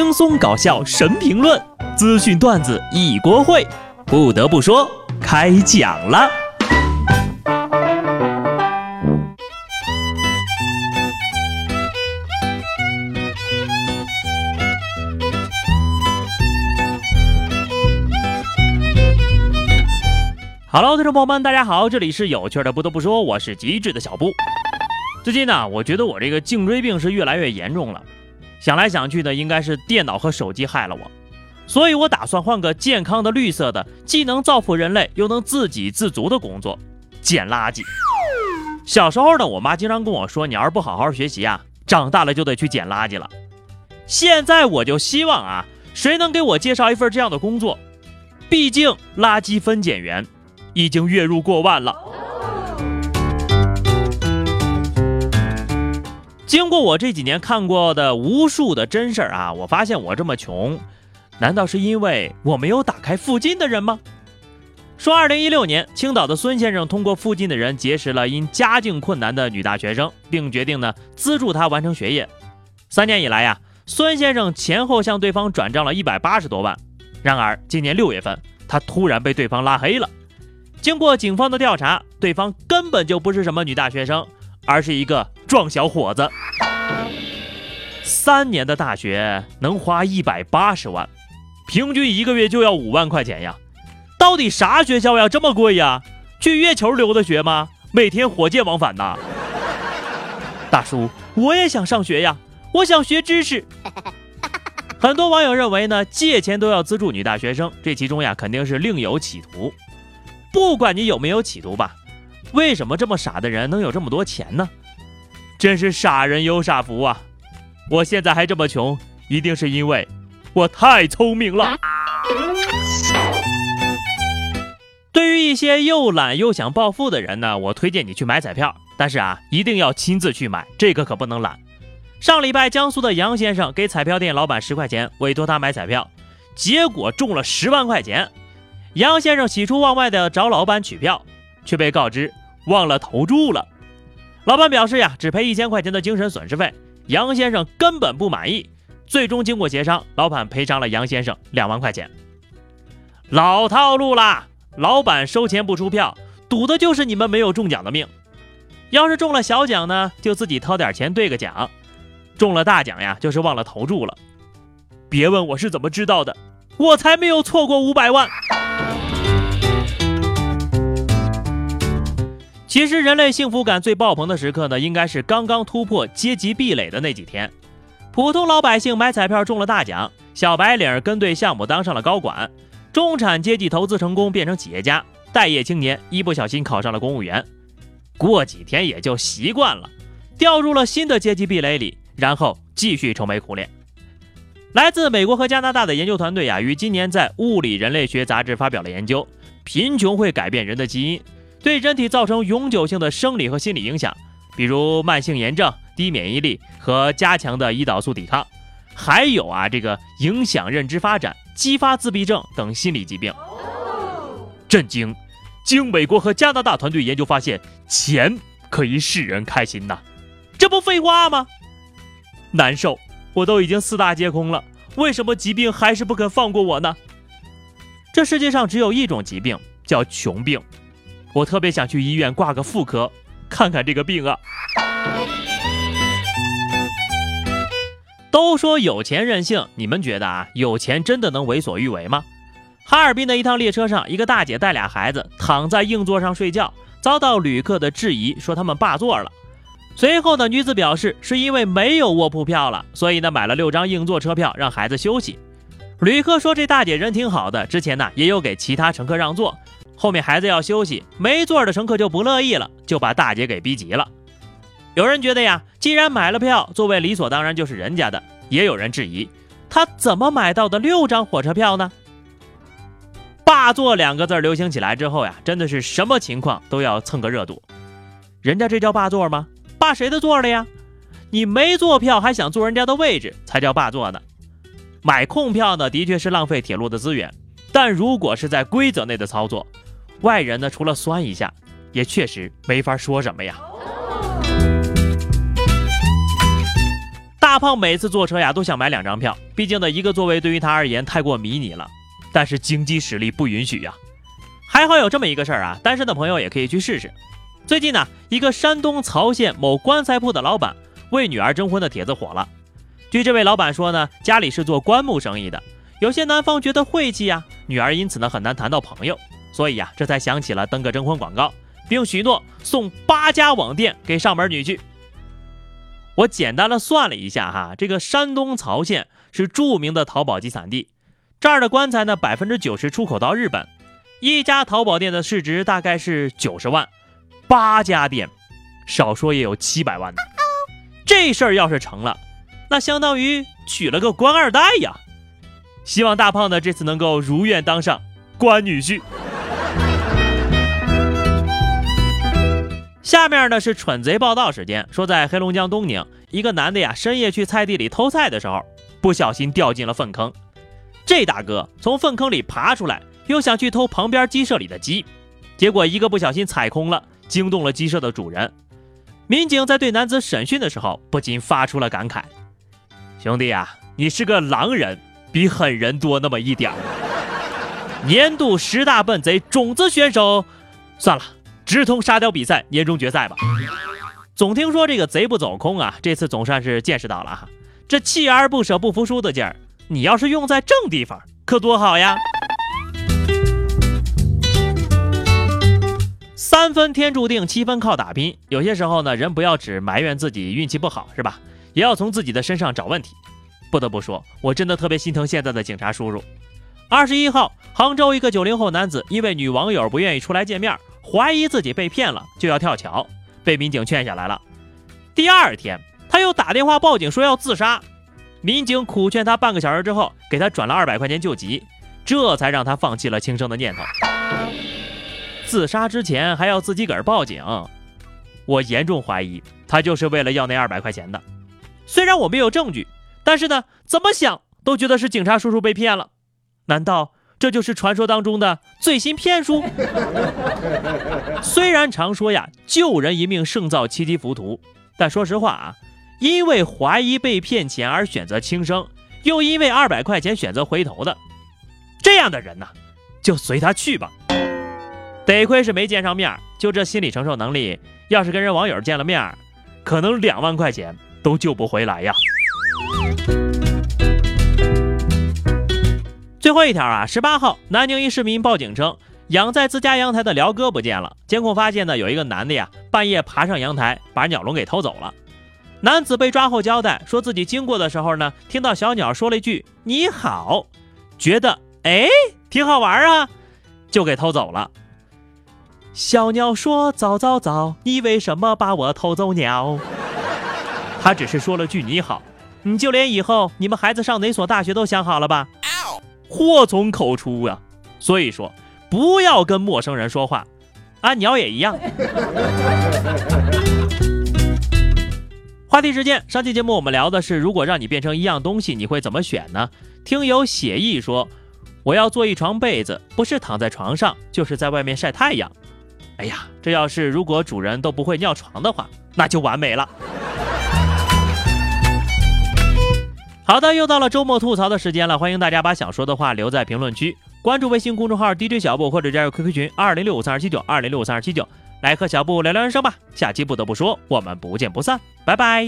轻松搞笑神评论，资讯段子一锅烩。不得不说，开讲了。Hello，听众朋友们，大家好，这里是有趣的。不得不说，我是机智的小布。最近呢，我觉得我这个颈椎病是越来越严重了。想来想去的，应该是电脑和手机害了我，所以我打算换个健康的、绿色的，既能造福人类，又能自给自足的工作——捡垃圾。小时候呢，我妈经常跟我说：“你要是不好好学习啊，长大了就得去捡垃圾了。”现在我就希望啊，谁能给我介绍一份这样的工作？毕竟垃圾分拣员已经月入过万了。经过我这几年看过的无数的真事儿啊，我发现我这么穷，难道是因为我没有打开附近的人吗？说，二零一六年，青岛的孙先生通过附近的人结识了因家境困难的女大学生，并决定呢资助她完成学业。三年以来呀，孙先生前后向对方转账了一百八十多万。然而今年六月份，他突然被对方拉黑了。经过警方的调查，对方根本就不是什么女大学生。而是一个壮小伙子，三年的大学能花一百八十万，平均一个月就要五万块钱呀！到底啥学校呀这么贵呀？去月球留的学吗？每天火箭往返呐？大叔，我也想上学呀，我想学知识。很多网友认为呢，借钱都要资助女大学生，这其中呀肯定是另有企图。不管你有没有企图吧。为什么这么傻的人能有这么多钱呢？真是傻人有傻福啊！我现在还这么穷，一定是因为我太聪明了。对于一些又懒又想暴富的人呢，我推荐你去买彩票，但是啊，一定要亲自去买，这个可不能懒。上礼拜，江苏的杨先生给彩票店老板十块钱，委托他买彩票，结果中了十万块钱。杨先生喜出望外的找老板取票。却被告知忘了投注了，老板表示呀，只赔一千块钱的精神损失费。杨先生根本不满意，最终经过协商，老板赔偿了杨先生两万块钱。老套路啦，老板收钱不出票，赌的就是你们没有中奖的命。要是中了小奖呢，就自己掏点钱兑个奖；中了大奖呀，就是忘了投注了。别问我是怎么知道的，我才没有错过五百万。其实，人类幸福感最爆棚的时刻呢，应该是刚刚突破阶级壁垒的那几天。普通老百姓买彩票中了大奖，小白领跟对项目当上了高管，中产阶级投资成功变成企业家，待业青年一不小心考上了公务员。过几天也就习惯了，掉入了新的阶级壁垒里，然后继续愁眉苦脸。来自美国和加拿大的研究团队呀，于今年在《物理人类学杂志》发表了研究：贫穷会改变人的基因。对人体造成永久性的生理和心理影响，比如慢性炎症、低免疫力和加强的胰岛素抵抗，还有啊，这个影响认知发展、激发自闭症等心理疾病。震惊！经美国和加拿大团队研究发现，钱可以使人开心呐，这不废话吗？难受！我都已经四大皆空了，为什么疾病还是不肯放过我呢？这世界上只有一种疾病，叫穷病。我特别想去医院挂个妇科，看看这个病啊。都说有钱任性，你们觉得啊，有钱真的能为所欲为吗？哈尔滨的一趟列车上，一个大姐带俩孩子躺在硬座上睡觉，遭到旅客的质疑，说他们霸座了。随后呢，女子表示是因为没有卧铺票了，所以呢买了六张硬座车票让孩子休息。旅客说这大姐人挺好的，之前呢也有给其他乘客让座。后面孩子要休息，没座的乘客就不乐意了，就把大姐给逼急了。有人觉得呀，既然买了票，座位理所当然就是人家的；也有人质疑，他怎么买到的六张火车票呢？霸座两个字流行起来之后呀，真的是什么情况都要蹭个热度。人家这叫霸座吗？霸谁的座了呀？你没坐票还想坐人家的位置，才叫霸座呢。买空票呢，的确是浪费铁路的资源，但如果是在规则内的操作。外人呢，除了酸一下，也确实没法说什么呀。大胖每次坐车呀都想买两张票，毕竟的一个座位对于他而言太过迷你了，但是经济实力不允许呀。还好有这么一个事儿啊，单身的朋友也可以去试试。最近呢，一个山东曹县某棺材铺的老板为女儿征婚的帖子火了。据这位老板说呢，家里是做棺木生意的，有些男方觉得晦气呀，女儿因此呢很难谈到朋友，所以呀，这才想起了登个征婚广告，并许诺送八家网店给上门女婿。我简单的算了一下哈，这个山东曹县是著名的淘宝集散地，这儿的棺材呢百分之九十出口到日本。一家淘宝店的市值大概是九十万，八家店，少说也有七百万呢。这事儿要是成了，那相当于娶了个官二代呀！希望大胖呢这次能够如愿当上官女婿。下面呢是蠢贼报道时间，说在黑龙江东宁，一个男的呀深夜去菜地里偷菜的时候，不小心掉进了粪坑。这大哥从粪坑里爬出来。又想去偷旁边鸡舍里的鸡，结果一个不小心踩空了，惊动了鸡舍的主人。民警在对男子审讯的时候，不禁发出了感慨：“兄弟啊，你是个狼人，比狠人多那么一点儿。”年度十大笨贼种子选手，算了，直通沙雕比赛年终决赛吧。总听说这个贼不走空啊，这次总算是见识到了哈。这锲而不舍、不服输的劲儿，你要是用在正地方，可多好呀！三分天注定，七分靠打拼。有些时候呢，人不要只埋怨自己运气不好，是吧？也要从自己的身上找问题。不得不说，我真的特别心疼现在的警察叔叔。二十一号，杭州一个九零后男子因为女网友不愿意出来见面，怀疑自己被骗了，就要跳桥，被民警劝下来了。第二天，他又打电话报警说要自杀，民警苦劝他半个小时之后，给他转了二百块钱救急，这才让他放弃了轻生的念头。自杀之前还要自己个儿报警，我严重怀疑他就是为了要那二百块钱的。虽然我没有证据，但是呢，怎么想都觉得是警察叔叔被骗了。难道这就是传说当中的最新骗术？虽然常说呀，救人一命胜造七级浮屠，但说实话啊，因为怀疑被骗钱而选择轻生，又因为二百块钱选择回头的，这样的人呢，就随他去吧。得亏是没见上面，就这心理承受能力，要是跟人网友见了面，可能两万块钱都救不回来呀。最后一条啊，十八号，南宁一市民报警称，养在自家阳台的鹩哥不见了。监控发现呢，有一个男的呀，半夜爬上阳台，把鸟笼给偷走了。男子被抓后交代，说自己经过的时候呢，听到小鸟说了一句“你好”，觉得哎挺好玩啊，就给偷走了。小鸟说：“早早早，你为什么把我偷走鸟？”他只是说了句“你好”，你就连以后你们孩子上哪所大学都想好了吧？祸从口出呀！所以说，不要跟陌生人说话，啊，鸟也一样。话题时间，上期节目我们聊的是，如果让你变成一样东西，你会怎么选呢？听友写意说：“我要做一床被子，不是躺在床上，就是在外面晒太阳。”哎呀，这要是如果主人都不会尿床的话，那就完美了。好的，又到了周末吐槽的时间了，欢迎大家把想说的话留在评论区，关注微信公众号 DJ 小布或者加入 QQ 群二零六五三二七九二零六五三二七九，来和小布聊聊人生吧。下期不得不说，我们不见不散，拜拜。